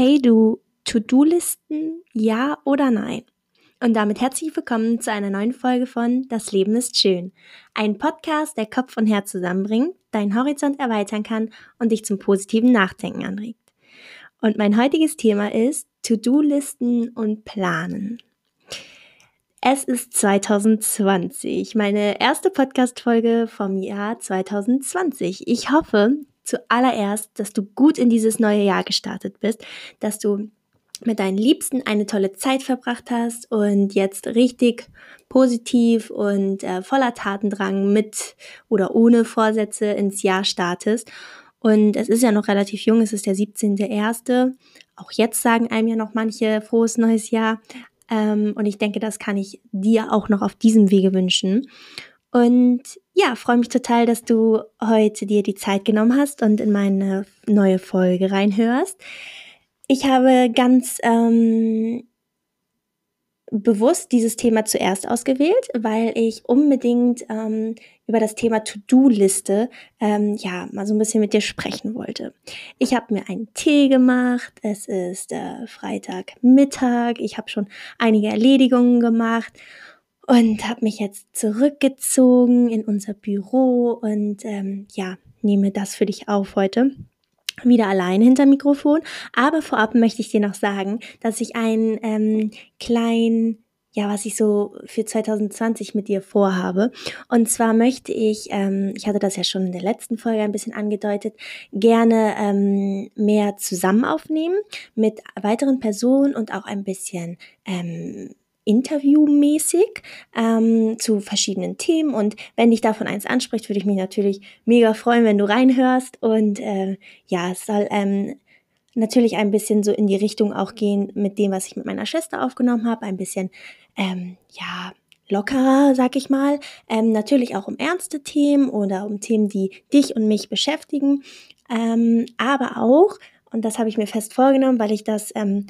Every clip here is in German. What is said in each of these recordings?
Hey du, To-Do-Listen, ja oder nein? Und damit herzlich willkommen zu einer neuen Folge von Das Leben ist schön. Ein Podcast, der Kopf und Herz zusammenbringt, deinen Horizont erweitern kann und dich zum positiven Nachdenken anregt. Und mein heutiges Thema ist To-Do-Listen und Planen. Es ist 2020, meine erste Podcast-Folge vom Jahr 2020. Ich hoffe, zuallererst, dass du gut in dieses neue Jahr gestartet bist, dass du mit deinen Liebsten eine tolle Zeit verbracht hast und jetzt richtig positiv und äh, voller Tatendrang mit oder ohne Vorsätze ins Jahr startest. Und es ist ja noch relativ jung, es ist der 17.01. Auch jetzt sagen einem ja noch manche frohes neues Jahr. Ähm, und ich denke, das kann ich dir auch noch auf diesem Wege wünschen. Und ja, freue mich total, dass du heute dir die Zeit genommen hast und in meine neue Folge reinhörst. Ich habe ganz ähm, bewusst dieses Thema zuerst ausgewählt, weil ich unbedingt ähm, über das Thema To-Do-Liste ähm, ja mal so ein bisschen mit dir sprechen wollte. Ich habe mir einen Tee gemacht. Es ist äh, Freitagmittag. Ich habe schon einige Erledigungen gemacht und habe mich jetzt zurückgezogen in unser Büro und ähm, ja, nehme das für dich auf heute. Wieder allein hinter Mikrofon. Aber vorab möchte ich dir noch sagen, dass ich einen ähm, kleinen ja, was ich so für 2020 mit dir vorhabe. Und zwar möchte ich, ähm, ich hatte das ja schon in der letzten Folge ein bisschen angedeutet, gerne ähm, mehr zusammen aufnehmen mit weiteren Personen und auch ein bisschen ähm, interviewmäßig ähm, zu verschiedenen Themen. Und wenn dich davon eins anspricht, würde ich mich natürlich mega freuen, wenn du reinhörst. Und äh, ja, es soll ähm, natürlich ein bisschen so in die Richtung auch gehen mit dem, was ich mit meiner Schwester aufgenommen habe. Ein bisschen, ähm, ja, lockerer, sag ich mal. Ähm, natürlich auch um ernste Themen oder um Themen, die dich und mich beschäftigen. Ähm, aber auch, und das habe ich mir fest vorgenommen, weil ich das ähm,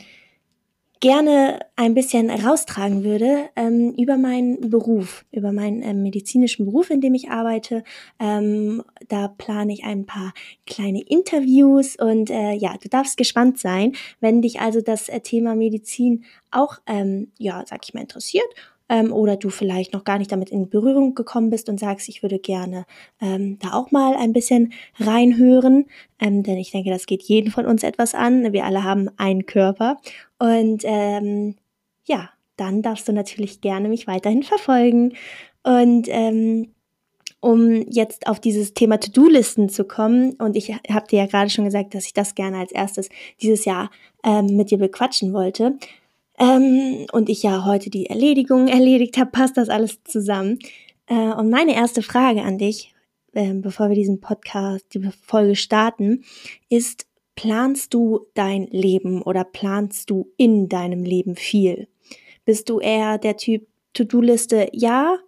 gerne ein bisschen raustragen würde ähm, über meinen Beruf, über meinen ähm, medizinischen Beruf, in dem ich arbeite. Ähm, da plane ich ein paar kleine Interviews und äh, ja, du darfst gespannt sein, wenn dich also das äh, Thema Medizin auch, ähm, ja, sag ich mal, interessiert ähm, oder du vielleicht noch gar nicht damit in Berührung gekommen bist und sagst, ich würde gerne ähm, da auch mal ein bisschen reinhören, ähm, denn ich denke, das geht jeden von uns etwas an. Wir alle haben einen Körper und ähm, ja, dann darfst du natürlich gerne mich weiterhin verfolgen und ähm, um jetzt auf dieses Thema To-Do-Listen zu kommen. Und ich habe dir ja gerade schon gesagt, dass ich das gerne als erstes dieses Jahr ähm, mit dir bequatschen wollte ähm, und ich ja heute die Erledigung erledigt habe, passt das alles zusammen. Äh, und meine erste Frage an dich, äh, bevor wir diesen Podcast, die Folge starten, ist, planst du dein Leben oder planst du in deinem Leben viel? Bist du eher der Typ To-Do-Liste ja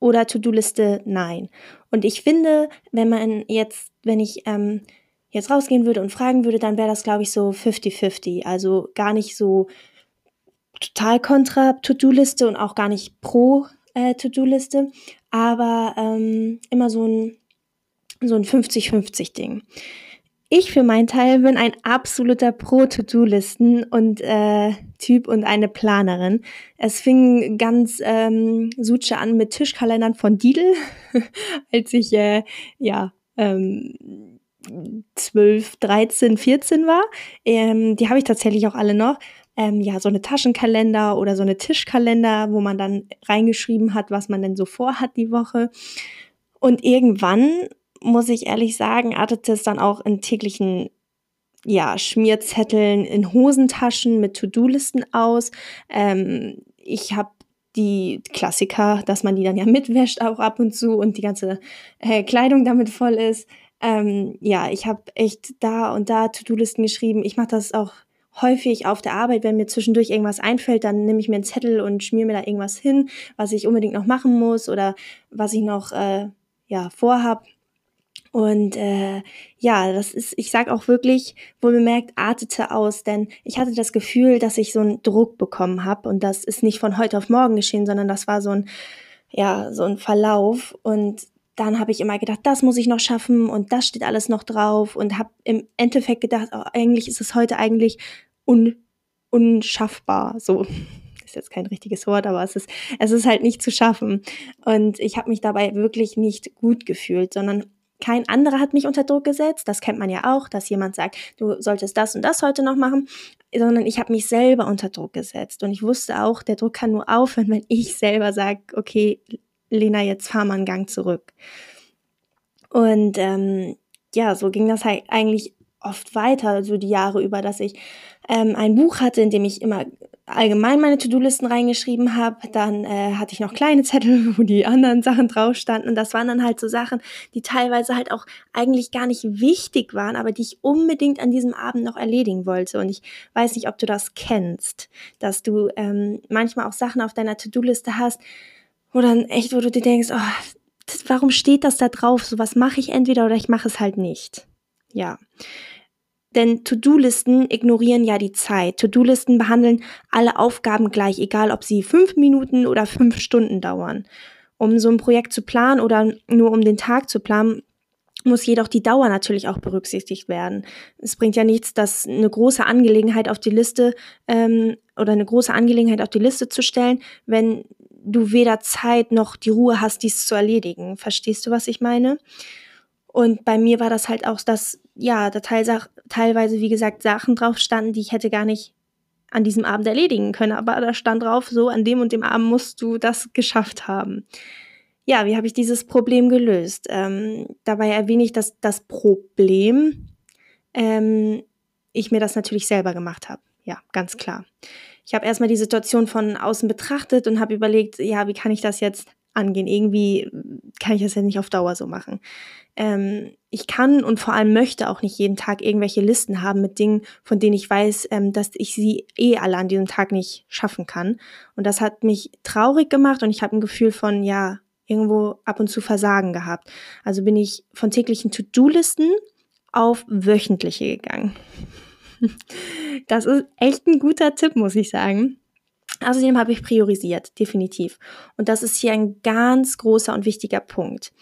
oder To-Do-Liste nein? Und ich finde, wenn man jetzt, wenn ich ähm, jetzt rausgehen würde und fragen würde, dann wäre das, glaube ich, so 50-50. Also gar nicht so total kontra To-Do-Liste und auch gar nicht pro äh, To-Do-Liste, aber ähm, immer so ein, so ein 50-50-Ding. Ich für meinen Teil bin ein absoluter Pro-To-Do-Listen und äh, Typ und eine Planerin. Es fing ganz ähm, Suche an mit Tischkalendern von Didel, als ich äh, ja ähm, 12, 13, 14 war. Ähm, die habe ich tatsächlich auch alle noch ähm, ja, so eine Taschenkalender oder so eine Tischkalender, wo man dann reingeschrieben hat, was man denn so vorhat die Woche. Und irgendwann, muss ich ehrlich sagen, artete es dann auch in täglichen ja, Schmierzetteln in Hosentaschen mit To-Do-Listen aus. Ähm, ich habe die Klassiker, dass man die dann ja mitwäscht auch ab und zu und die ganze äh, Kleidung damit voll ist. Ähm, ja, ich habe echt da und da To-Do-Listen geschrieben. Ich mache das auch häufig auf der Arbeit, wenn mir zwischendurch irgendwas einfällt, dann nehme ich mir einen Zettel und schmier mir da irgendwas hin, was ich unbedingt noch machen muss oder was ich noch äh, ja vorhab. Und äh, ja, das ist, ich sag auch wirklich, wohl bemerkt, artete aus, denn ich hatte das Gefühl, dass ich so einen Druck bekommen habe und das ist nicht von heute auf morgen geschehen, sondern das war so ein, ja, so ein Verlauf und dann habe ich immer gedacht, das muss ich noch schaffen und das steht alles noch drauf und habe im Endeffekt gedacht, oh, eigentlich ist es heute eigentlich un unschaffbar. So ist jetzt kein richtiges Wort, aber es ist, es ist halt nicht zu schaffen. Und ich habe mich dabei wirklich nicht gut gefühlt, sondern kein anderer hat mich unter Druck gesetzt. Das kennt man ja auch, dass jemand sagt, du solltest das und das heute noch machen, sondern ich habe mich selber unter Druck gesetzt. Und ich wusste auch, der Druck kann nur aufhören, wenn ich selber sage, okay, Lena, jetzt fahr mal einen Gang zurück. Und ähm, ja, so ging das halt eigentlich oft weiter, so die Jahre über, dass ich ähm, ein Buch hatte, in dem ich immer allgemein meine To-Do-Listen reingeschrieben habe. Dann äh, hatte ich noch kleine Zettel, wo die anderen Sachen drauf standen. Und das waren dann halt so Sachen, die teilweise halt auch eigentlich gar nicht wichtig waren, aber die ich unbedingt an diesem Abend noch erledigen wollte. Und ich weiß nicht, ob du das kennst, dass du ähm, manchmal auch Sachen auf deiner To-Do-Liste hast, wo dann echt, wo du dir denkst, oh, das, warum steht das da drauf? So was mache ich entweder oder ich mache es halt nicht. Ja. Denn To-Do-Listen ignorieren ja die Zeit. To-Do-Listen behandeln alle Aufgaben gleich, egal ob sie fünf Minuten oder fünf Stunden dauern. Um so ein Projekt zu planen oder nur um den Tag zu planen, muss jedoch die Dauer natürlich auch berücksichtigt werden. Es bringt ja nichts, dass eine große Angelegenheit auf die Liste ähm, oder eine große Angelegenheit auf die Liste zu stellen, wenn du weder Zeit noch die Ruhe hast, dies zu erledigen. Verstehst du, was ich meine? Und bei mir war das halt auch, dass, ja, da teilweise, wie gesagt, Sachen drauf standen, die ich hätte gar nicht an diesem Abend erledigen können. Aber da stand drauf, so, an dem und dem Abend musst du das geschafft haben. Ja, wie habe ich dieses Problem gelöst? Ähm, dabei erwähne ich, dass das Problem ähm, ich mir das natürlich selber gemacht habe. Ja, ganz klar. Ich habe erstmal die Situation von außen betrachtet und habe überlegt, ja, wie kann ich das jetzt angehen? Irgendwie kann ich das ja nicht auf Dauer so machen ähm, ich kann und vor allem möchte auch nicht jeden Tag irgendwelche Listen haben mit Dingen, von denen ich weiß, ähm, dass ich sie eh alle an diesem Tag nicht schaffen kann. Und das hat mich traurig gemacht und ich habe ein Gefühl von, ja, irgendwo ab und zu Versagen gehabt. Also bin ich von täglichen To-Do-Listen auf wöchentliche gegangen. Das ist echt ein guter Tipp, muss ich sagen. Außerdem habe ich priorisiert, definitiv. Und das ist hier ein ganz großer und wichtiger Punkt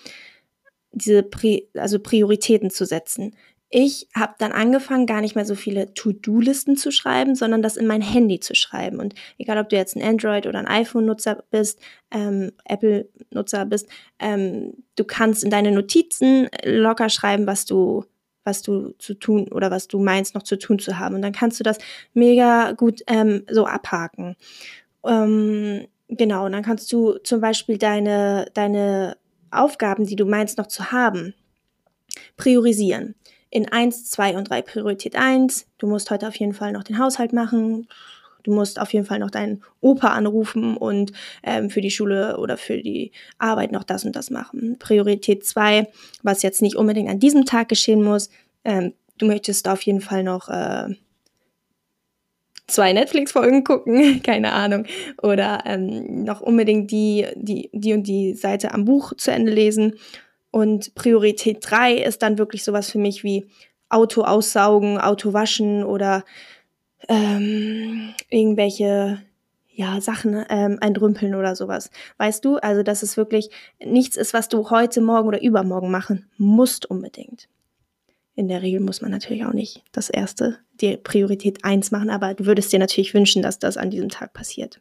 diese Pri also Prioritäten zu setzen. Ich habe dann angefangen, gar nicht mehr so viele To-Do-Listen zu schreiben, sondern das in mein Handy zu schreiben. Und egal, ob du jetzt ein Android oder ein iPhone-Nutzer bist, ähm, Apple-Nutzer bist, ähm, du kannst in deine Notizen locker schreiben, was du was du zu tun oder was du meinst noch zu tun zu haben. Und dann kannst du das mega gut ähm, so abhaken. Ähm, genau, und dann kannst du zum Beispiel deine, deine Aufgaben, die du meinst noch zu haben, priorisieren. In 1, 2 und 3 Priorität 1. Du musst heute auf jeden Fall noch den Haushalt machen. Du musst auf jeden Fall noch deinen Opa anrufen und ähm, für die Schule oder für die Arbeit noch das und das machen. Priorität 2, was jetzt nicht unbedingt an diesem Tag geschehen muss. Ähm, du möchtest auf jeden Fall noch äh, zwei Netflix-Folgen gucken, keine Ahnung, oder ähm, noch unbedingt die, die, die und die Seite am Buch zu Ende lesen. Und Priorität 3 ist dann wirklich sowas für mich wie Auto aussaugen, Auto waschen oder ähm, irgendwelche ja, Sachen ähm, entrümpeln oder sowas. Weißt du? Also, dass es wirklich nichts ist, was du heute, morgen oder übermorgen machen musst unbedingt. In der Regel muss man natürlich auch nicht das erste, die Priorität 1 machen, aber du würdest dir natürlich wünschen, dass das an diesem Tag passiert.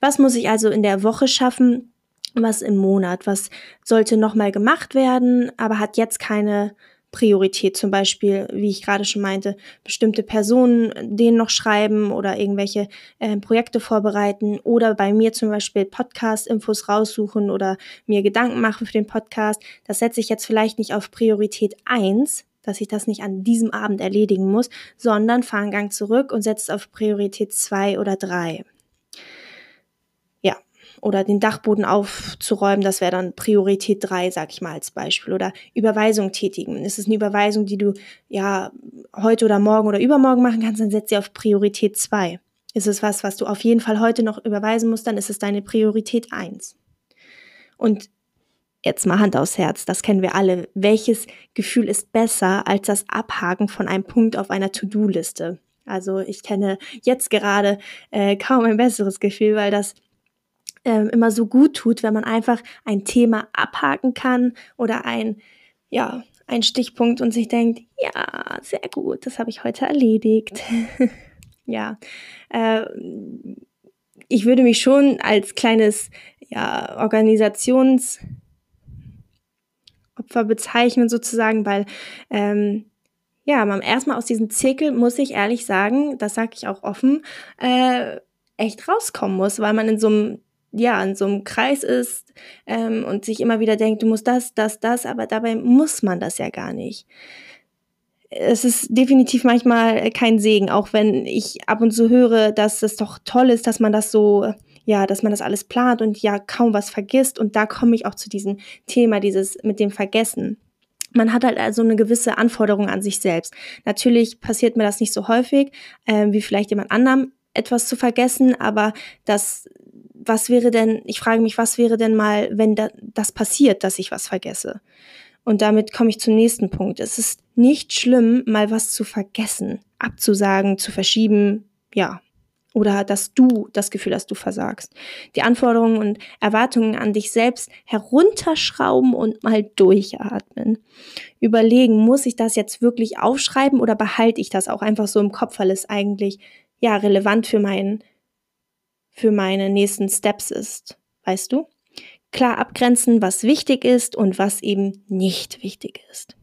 Was muss ich also in der Woche schaffen? Was im Monat? Was sollte nochmal gemacht werden, aber hat jetzt keine Priorität? Zum Beispiel, wie ich gerade schon meinte, bestimmte Personen denen noch schreiben oder irgendwelche äh, Projekte vorbereiten oder bei mir zum Beispiel Podcast-Infos raussuchen oder mir Gedanken machen für den Podcast. Das setze ich jetzt vielleicht nicht auf Priorität 1, dass ich das nicht an diesem Abend erledigen muss, sondern fahre einen Gang zurück und setze es auf Priorität 2 oder 3. Oder den Dachboden aufzuräumen, das wäre dann Priorität 3, sag ich mal als Beispiel. Oder Überweisung tätigen. Ist es eine Überweisung, die du ja heute oder morgen oder übermorgen machen kannst, dann setz sie auf Priorität 2. Ist es was, was du auf jeden Fall heute noch überweisen musst, dann ist es deine Priorität 1. Und Jetzt mal Hand aufs Herz, das kennen wir alle. Welches Gefühl ist besser als das Abhaken von einem Punkt auf einer To-Do-Liste? Also ich kenne jetzt gerade äh, kaum ein besseres Gefühl, weil das ähm, immer so gut tut, wenn man einfach ein Thema abhaken kann oder ein, ja, ein Stichpunkt und sich denkt, ja, sehr gut, das habe ich heute erledigt. ja, äh, ich würde mich schon als kleines ja, Organisationsopfer bezeichnen sozusagen, weil ähm, ja, man erstmal aus diesem Zirkel muss ich ehrlich sagen, das sage ich auch offen, äh, echt rauskommen muss, weil man in so einem ja, in so einem Kreis ist ähm, und sich immer wieder denkt, du musst das, das, das, aber dabei muss man das ja gar nicht. Es ist definitiv manchmal kein Segen, auch wenn ich ab und zu höre, dass es doch toll ist, dass man das so, ja, dass man das alles plant und ja kaum was vergisst. Und da komme ich auch zu diesem Thema, dieses mit dem Vergessen. Man hat halt also eine gewisse Anforderung an sich selbst. Natürlich passiert mir das nicht so häufig, äh, wie vielleicht jemand anderem etwas zu vergessen, aber das was wäre denn, ich frage mich, was wäre denn mal, wenn da, das passiert, dass ich was vergesse? Und damit komme ich zum nächsten Punkt. Es ist nicht schlimm, mal was zu vergessen, abzusagen, zu verschieben, ja. Oder dass du das Gefühl hast, du versagst. Die Anforderungen und Erwartungen an dich selbst herunterschrauben und mal durchatmen. Überlegen, muss ich das jetzt wirklich aufschreiben oder behalte ich das auch einfach so im Kopf, weil es eigentlich ja relevant für meinen für meine nächsten Steps ist. Weißt du? Klar abgrenzen, was wichtig ist und was eben nicht wichtig ist.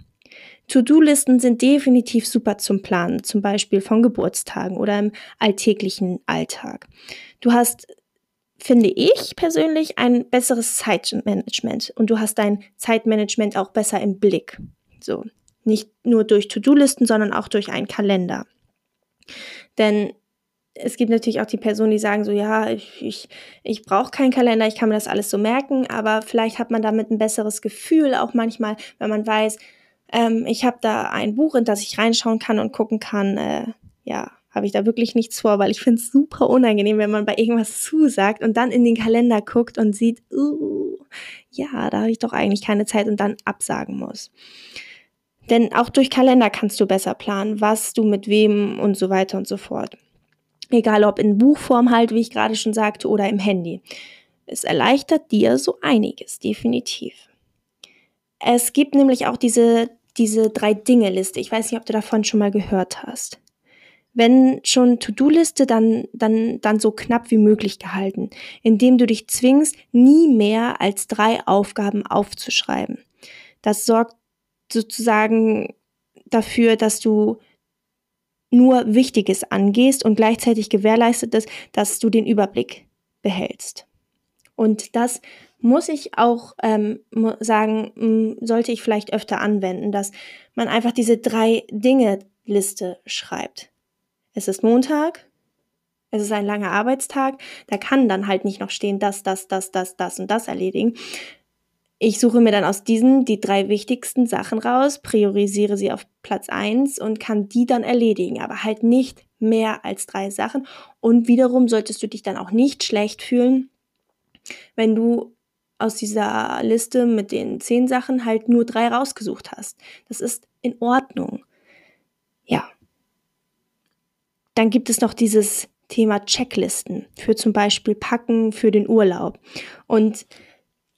To-Do-Listen sind definitiv super zum Planen, zum Beispiel von Geburtstagen oder im alltäglichen Alltag. Du hast, finde ich persönlich, ein besseres Zeitmanagement und du hast dein Zeitmanagement auch besser im Blick. So, nicht nur durch To-Do-Listen, sondern auch durch einen Kalender. Denn es gibt natürlich auch die Personen, die sagen so, ja, ich, ich, ich brauche keinen Kalender, ich kann mir das alles so merken, aber vielleicht hat man damit ein besseres Gefühl, auch manchmal, wenn man weiß, ähm, ich habe da ein Buch, in das ich reinschauen kann und gucken kann, äh, ja, habe ich da wirklich nichts vor, weil ich finde es super unangenehm, wenn man bei irgendwas zusagt und dann in den Kalender guckt und sieht, uh, ja, da habe ich doch eigentlich keine Zeit und dann absagen muss. Denn auch durch Kalender kannst du besser planen, was du mit wem und so weiter und so fort. Egal ob in Buchform halt, wie ich gerade schon sagte, oder im Handy. Es erleichtert dir so einiges, definitiv. Es gibt nämlich auch diese, diese Drei-Dinge-Liste. Ich weiß nicht, ob du davon schon mal gehört hast. Wenn schon To-Do-Liste, dann, dann, dann so knapp wie möglich gehalten, indem du dich zwingst, nie mehr als drei Aufgaben aufzuschreiben. Das sorgt sozusagen dafür, dass du nur Wichtiges angehst und gleichzeitig gewährleistet ist, dass du den Überblick behältst. Und das muss ich auch ähm, sagen, sollte ich vielleicht öfter anwenden, dass man einfach diese drei Dinge Liste schreibt. Es ist Montag, es ist ein langer Arbeitstag, da kann dann halt nicht noch stehen, das, das, das, das, das und das erledigen, ich suche mir dann aus diesen die drei wichtigsten Sachen raus, priorisiere sie auf Platz eins und kann die dann erledigen, aber halt nicht mehr als drei Sachen. Und wiederum solltest du dich dann auch nicht schlecht fühlen, wenn du aus dieser Liste mit den zehn Sachen halt nur drei rausgesucht hast. Das ist in Ordnung. Ja. Dann gibt es noch dieses Thema Checklisten für zum Beispiel Packen für den Urlaub. Und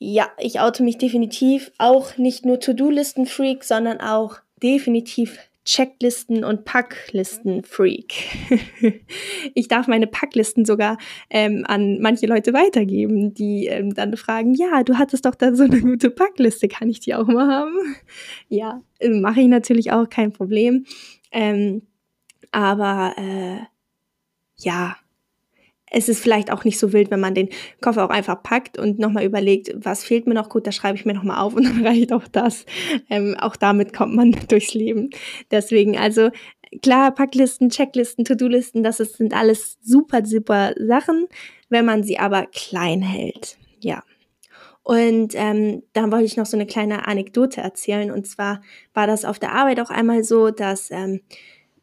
ja, ich oute mich definitiv auch nicht nur To-Do-Listen-Freak, sondern auch definitiv Checklisten und Packlisten-Freak. ich darf meine Packlisten sogar ähm, an manche Leute weitergeben, die ähm, dann fragen, ja, du hattest doch da so eine gute Packliste, kann ich die auch mal haben? ja, äh, mache ich natürlich auch, kein Problem. Ähm, aber äh, ja, es ist vielleicht auch nicht so wild, wenn man den Koffer auch einfach packt und nochmal überlegt, was fehlt mir noch gut, da schreibe ich mir nochmal auf und dann reicht auch das. Ähm, auch damit kommt man durchs Leben. Deswegen, also klar, Packlisten, Checklisten, To-Do-Listen, das ist, sind alles super, super Sachen, wenn man sie aber klein hält. Ja. Und ähm, dann wollte ich noch so eine kleine Anekdote erzählen. Und zwar war das auf der Arbeit auch einmal so, dass ähm,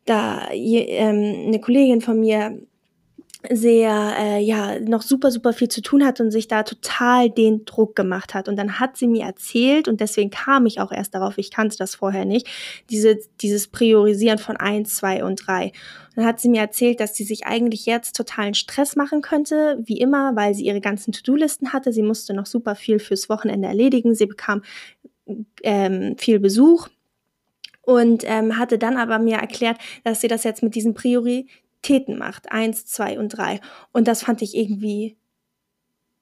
da je, ähm, eine Kollegin von mir sehr, äh, ja, noch super, super viel zu tun hat und sich da total den Druck gemacht hat. Und dann hat sie mir erzählt, und deswegen kam ich auch erst darauf, ich kannte das vorher nicht, diese, dieses Priorisieren von eins, zwei und drei. dann hat sie mir erzählt, dass sie sich eigentlich jetzt totalen Stress machen könnte, wie immer, weil sie ihre ganzen To-Do-Listen hatte. Sie musste noch super viel fürs Wochenende erledigen. Sie bekam ähm, viel Besuch und ähm, hatte dann aber mir erklärt, dass sie das jetzt mit diesen Prioritäten macht. Eins, zwei und drei. Und das fand ich irgendwie,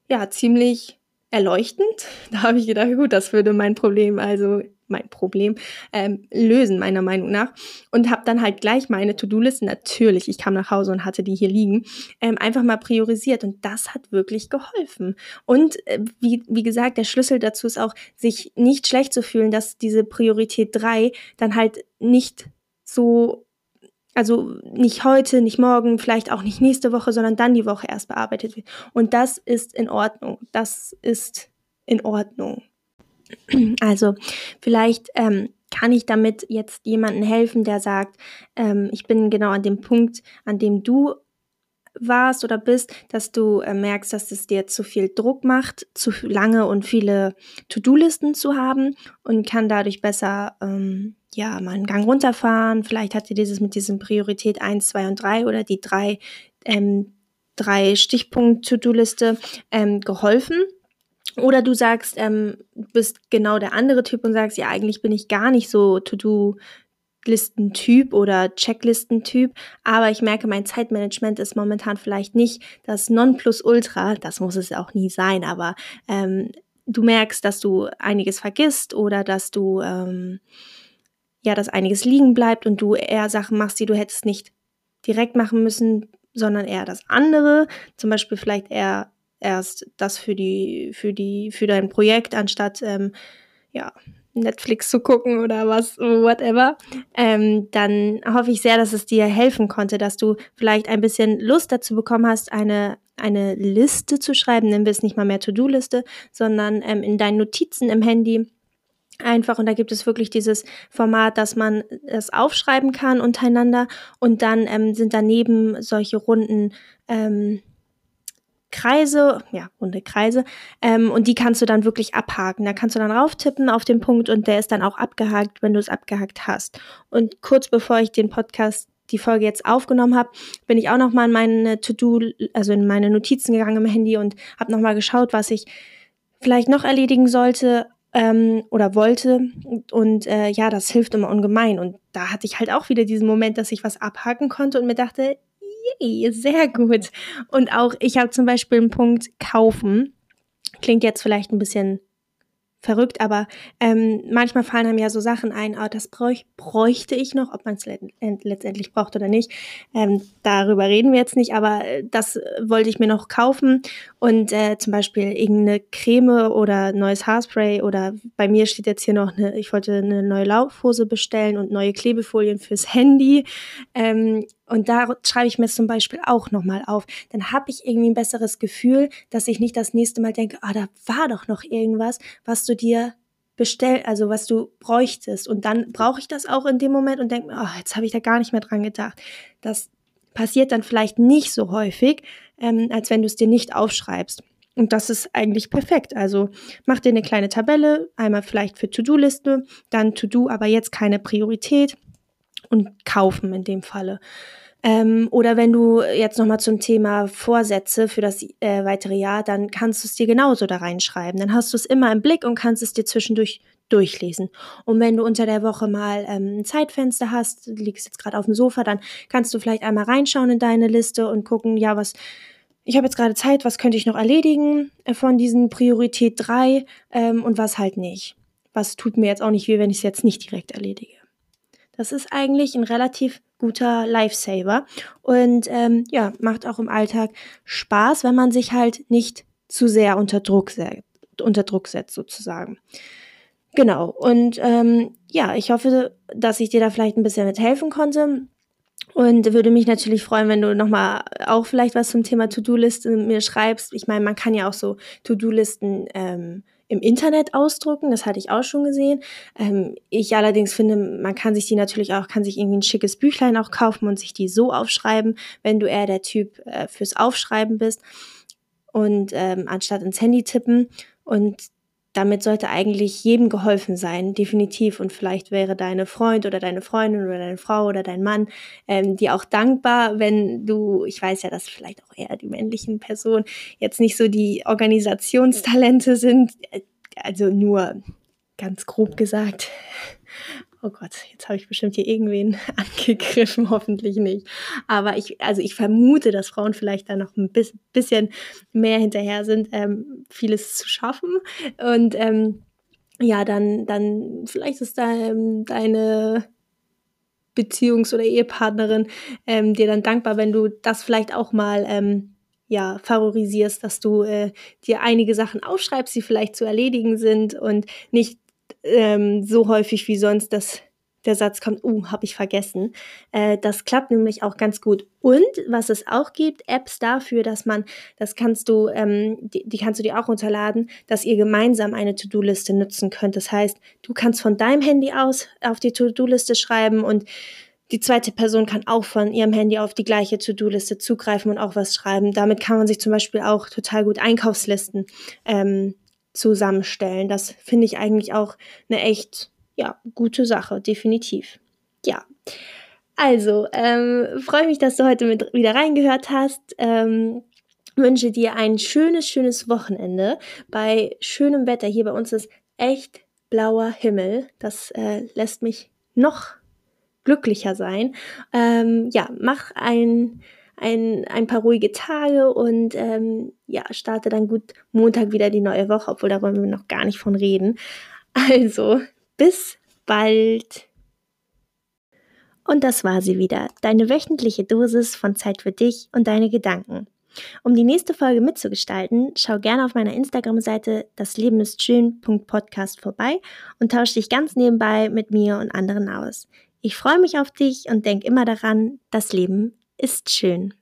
ja, ziemlich erleuchtend. Da habe ich gedacht, gut, das würde mein Problem also mein Problem ähm, lösen, meiner Meinung nach. Und habe dann halt gleich meine To-Do-Liste, natürlich, ich kam nach Hause und hatte die hier liegen, ähm, einfach mal priorisiert. Und das hat wirklich geholfen. Und äh, wie, wie gesagt, der Schlüssel dazu ist auch, sich nicht schlecht zu fühlen, dass diese Priorität 3 dann halt nicht so also nicht heute, nicht morgen, vielleicht auch nicht nächste Woche, sondern dann die Woche erst bearbeitet wird. Und das ist in Ordnung. Das ist in Ordnung. Also vielleicht ähm, kann ich damit jetzt jemandem helfen, der sagt, ähm, ich bin genau an dem Punkt, an dem du warst oder bist, dass du äh, merkst, dass es dir zu viel Druck macht, zu lange und viele To-Do-Listen zu haben und kann dadurch besser ähm, ja mal einen Gang runterfahren. Vielleicht hat dir dieses mit diesem Priorität 1, 2 und 3 oder die drei, ähm, drei Stichpunkt-To-Do-Liste ähm, geholfen. Oder du sagst, ähm, bist genau der andere Typ und sagst, ja, eigentlich bin ich gar nicht so To-Do Listentyp oder Checklistentyp, aber ich merke, mein Zeitmanagement ist momentan vielleicht nicht das Nonplusultra, das muss es auch nie sein, aber ähm, du merkst, dass du einiges vergisst oder dass du ähm, ja, dass einiges liegen bleibt und du eher Sachen machst, die du hättest nicht direkt machen müssen, sondern eher das andere, zum Beispiel vielleicht eher erst das für die, für die, für dein Projekt, anstatt ähm, ja, Netflix zu gucken oder was, whatever, ähm, dann hoffe ich sehr, dass es dir helfen konnte, dass du vielleicht ein bisschen Lust dazu bekommen hast, eine, eine Liste zu schreiben, nimm es nicht mal mehr To-Do-Liste, sondern ähm, in deinen Notizen im Handy einfach und da gibt es wirklich dieses Format, dass man es aufschreiben kann untereinander und dann ähm, sind daneben solche runden ähm, Kreise, ja, runde Kreise, ähm, und die kannst du dann wirklich abhaken. Da kannst du dann rauftippen auf den Punkt und der ist dann auch abgehakt, wenn du es abgehakt hast. Und kurz bevor ich den Podcast die Folge jetzt aufgenommen habe, bin ich auch noch mal in meine To-Do, also in meine Notizen gegangen im Handy und habe noch mal geschaut, was ich vielleicht noch erledigen sollte ähm, oder wollte. Und äh, ja, das hilft immer ungemein. Und da hatte ich halt auch wieder diesen Moment, dass ich was abhaken konnte und mir dachte, Yay, sehr gut. Und auch ich habe zum Beispiel einen Punkt kaufen. Klingt jetzt vielleicht ein bisschen verrückt, aber ähm, manchmal fallen einem ja so Sachen ein, oh, das bräuch, bräuchte ich noch, ob man es letztendlich braucht oder nicht. Ähm, darüber reden wir jetzt nicht, aber äh, das wollte ich mir noch kaufen und äh, zum Beispiel irgendeine Creme oder neues Haarspray oder bei mir steht jetzt hier noch eine, ich wollte eine neue Laufhose bestellen und neue Klebefolien fürs Handy. Ähm, und da schreibe ich mir zum Beispiel auch nochmal auf. Dann habe ich irgendwie ein besseres Gefühl, dass ich nicht das nächste Mal denke, ah, da war doch noch irgendwas, was du dir bestell, also was du bräuchtest. Und dann brauche ich das auch in dem Moment und denke mir, oh, jetzt habe ich da gar nicht mehr dran gedacht. Das passiert dann vielleicht nicht so häufig, ähm, als wenn du es dir nicht aufschreibst. Und das ist eigentlich perfekt. Also mach dir eine kleine Tabelle, einmal vielleicht für To-Do-Liste, dann To-Do, aber jetzt keine Priorität und kaufen in dem Falle. Ähm, oder wenn du jetzt nochmal zum Thema Vorsätze für das äh, weitere Jahr, dann kannst du es dir genauso da reinschreiben. Dann hast du es immer im Blick und kannst es dir zwischendurch durchlesen. Und wenn du unter der Woche mal ähm, ein Zeitfenster hast, liegst jetzt gerade auf dem Sofa, dann kannst du vielleicht einmal reinschauen in deine Liste und gucken, ja, was, ich habe jetzt gerade Zeit, was könnte ich noch erledigen äh, von diesen Priorität 3 ähm, und was halt nicht. Was tut mir jetzt auch nicht weh, wenn ich es jetzt nicht direkt erledige. Das ist eigentlich ein relativ guter Lifesaver und ähm, ja, macht auch im Alltag Spaß, wenn man sich halt nicht zu sehr unter Druck, unter Druck setzt sozusagen. Genau, und ähm, ja, ich hoffe, dass ich dir da vielleicht ein bisschen mit helfen konnte. Und würde mich natürlich freuen, wenn du nochmal auch vielleicht was zum Thema To-Do-Liste mir schreibst. Ich meine, man kann ja auch so To-Do-Listen ähm, im Internet ausdrucken, das hatte ich auch schon gesehen. Ähm, ich allerdings finde, man kann sich die natürlich auch, kann sich irgendwie ein schickes Büchlein auch kaufen und sich die so aufschreiben, wenn du eher der Typ äh, fürs Aufschreiben bist und ähm, anstatt ins Handy tippen. Und damit sollte eigentlich jedem geholfen sein, definitiv. Und vielleicht wäre deine Freund oder deine Freundin oder deine Frau oder dein Mann ähm, dir auch dankbar, wenn du, ich weiß ja, dass vielleicht auch eher die männlichen Personen jetzt nicht so die Organisationstalente sind, äh, also nur ganz grob gesagt. Oh Gott, jetzt habe ich bestimmt hier irgendwen angegriffen, hoffentlich nicht. Aber ich, also ich vermute, dass Frauen vielleicht da noch ein bisschen mehr hinterher sind, ähm, vieles zu schaffen. Und ähm, ja, dann, dann vielleicht ist da ähm, deine Beziehungs- oder Ehepartnerin ähm, dir dann dankbar, wenn du das vielleicht auch mal ähm, ja, favorisierst, dass du äh, dir einige Sachen aufschreibst, die vielleicht zu erledigen sind und nicht ähm, so häufig wie sonst, dass der Satz kommt, uh, habe ich vergessen. Äh, das klappt nämlich auch ganz gut. Und was es auch gibt, Apps dafür, dass man, das kannst du, ähm, die, die kannst du dir auch runterladen, dass ihr gemeinsam eine To-Do-Liste nutzen könnt. Das heißt, du kannst von deinem Handy aus auf die To-Do-Liste schreiben und die zweite Person kann auch von ihrem Handy auf die gleiche To-Do-Liste zugreifen und auch was schreiben. Damit kann man sich zum Beispiel auch total gut Einkaufslisten ähm, zusammenstellen. Das finde ich eigentlich auch eine echt ja, gute Sache, definitiv. Ja. Also, ähm, freue mich, dass du heute mit wieder reingehört hast. Ähm, wünsche dir ein schönes, schönes Wochenende bei schönem Wetter. Hier bei uns ist echt blauer Himmel. Das äh, lässt mich noch glücklicher sein. Ähm, ja, mach ein, ein, ein paar ruhige Tage und ähm, ja, starte dann gut Montag wieder die neue Woche, obwohl da wollen wir noch gar nicht von reden. Also, bis bald. Und das war sie wieder, deine wöchentliche Dosis von Zeit für dich und deine Gedanken. Um die nächste Folge mitzugestalten, schau gerne auf meiner Instagram-Seite das Leben ist schön.podcast vorbei und tausch dich ganz nebenbei mit mir und anderen aus. Ich freue mich auf dich und denk immer daran, das Leben ist schön.